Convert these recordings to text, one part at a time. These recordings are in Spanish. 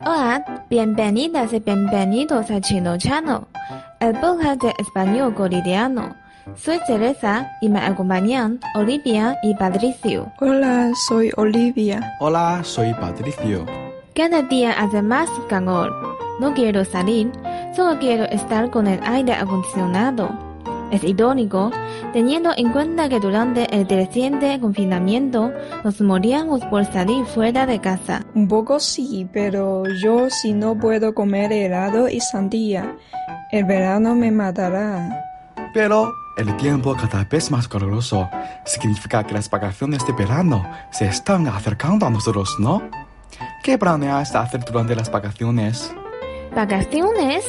Hola, bienvenidas y bienvenidos a Chino Channel, el podcast de español cotidiano. Soy Teresa y me acompañan Olivia y Patricio. Hola, soy Olivia. Hola, soy Patricio. Cada día hace más calor. No quiero salir, solo quiero estar con el aire acondicionado. Es irónico, teniendo en cuenta que durante el reciente confinamiento nos moríamos por salir fuera de casa. Un poco sí, pero yo si no puedo comer helado y sandía, el verano me matará. Pero el tiempo cada vez más caluroso significa que las vacaciones de verano se están acercando a nosotros, ¿no? ¿Qué planeas hacer durante las vacaciones? ¿Vacaciones?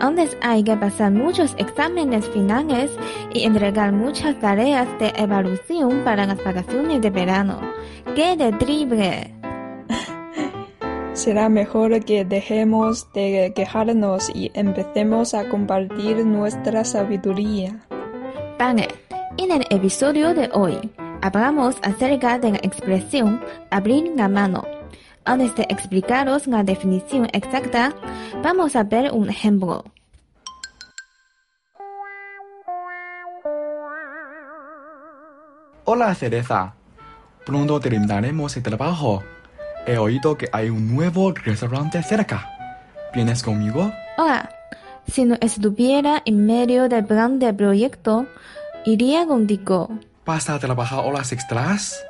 Antes hay que pasar muchos exámenes finales y entregar muchas tareas de evaluación para las vacaciones de verano. ¡Qué terrible! Será mejor que dejemos de quejarnos y empecemos a compartir nuestra sabiduría. Vale, en el episodio de hoy hablamos acerca de la expresión abrir la mano. Antes de explicaros la definición exacta, vamos a ver un ejemplo. Hola, Cereza. Pronto terminaremos el trabajo. He oído que hay un nuevo restaurante cerca. ¿Vienes conmigo? Hola, si no estuviera en medio del plan del proyecto, iría contigo. ¿Vas a trabajar horas extras?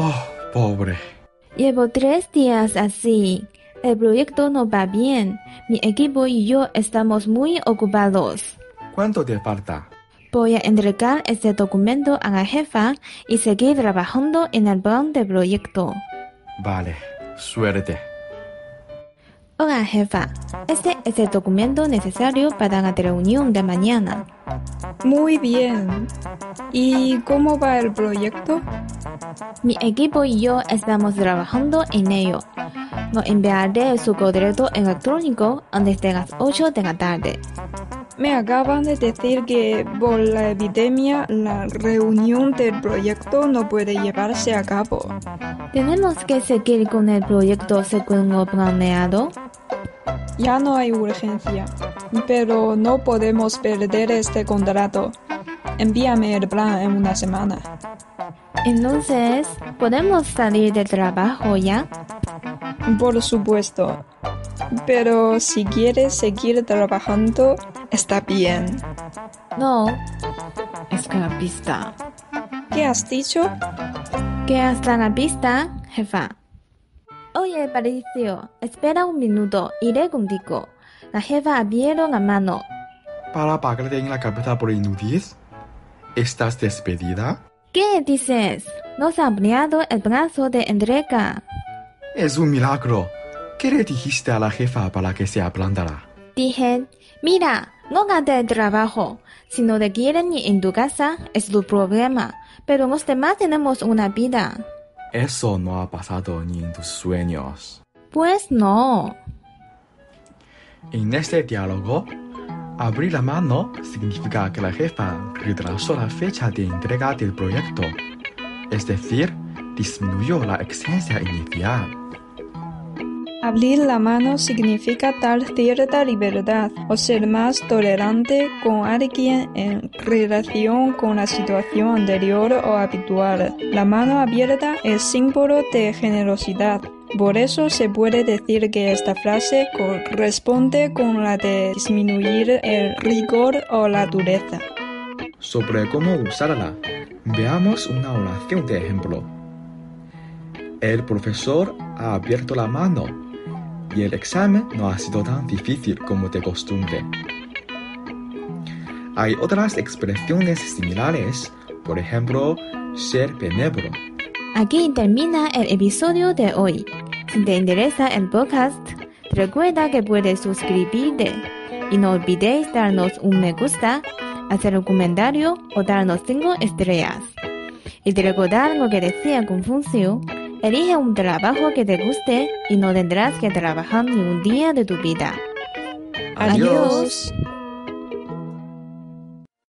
Oh, pobre. Llevo tres días así. El proyecto no va bien. Mi equipo y yo estamos muy ocupados. ¿Cuánto te falta? Voy a entregar este documento a la jefa y seguir trabajando en el plan del proyecto. Vale, suerte. Hola jefa, este es el documento necesario para la reunión de mañana. Muy bien. ¿Y cómo va el proyecto? Mi equipo y yo estamos trabajando en ello. Lo enviaré su correo electrónico antes de las 8 de la tarde. Me acaban de decir que por la epidemia la reunión del proyecto no puede llevarse a cabo. ¿Tenemos que seguir con el proyecto según lo planeado? Ya no hay urgencia, pero no podemos perder este contrato. Envíame el plan en una semana. Entonces, ¿podemos salir del trabajo ya? Por supuesto. Pero si quieres seguir trabajando, está bien. No, es que la pista. ¿Qué has dicho? Que hasta la pista, jefa. Oye, Patricio, espera un minuto, iré contigo. La jefa abrió la mano. ¿Para pagarte en la cabeza por inútil? ¿Estás despedida? ¿Qué dices? Nos ha ampliado el brazo de entrega. Es un milagro. ¿Qué le dijiste a la jefa para que se aplantara? Dije, mira, no hagas el trabajo. Si no te quieren en tu casa, es tu problema. Pero los demás tenemos una vida. Eso no ha pasado ni en tus sueños. Pues no. En este diálogo, abrir la mano significa que la jefa retrasó la fecha de entrega del proyecto, es decir, disminuyó la exigencia inicial. Abrir la mano significa dar cierta libertad o ser más tolerante con alguien en relación con la situación anterior o habitual. La mano abierta es símbolo de generosidad. Por eso se puede decir que esta frase corresponde con la de disminuir el rigor o la dureza. Sobre cómo usarla, veamos una oración de ejemplo. El profesor ha abierto la mano y el examen no ha sido tan difícil como de costumbre. Hay otras expresiones similares, por ejemplo, ser benévolo. Aquí termina el episodio de hoy. Si te interesa el podcast, recuerda que puedes suscribirte y no olvides darnos un me gusta, hacer un comentario o darnos 5 estrellas. Y te recordar lo que decía Confucio, elige un trabajo que te guste y no tendrás que trabajar ni un día de tu vida. Adiós.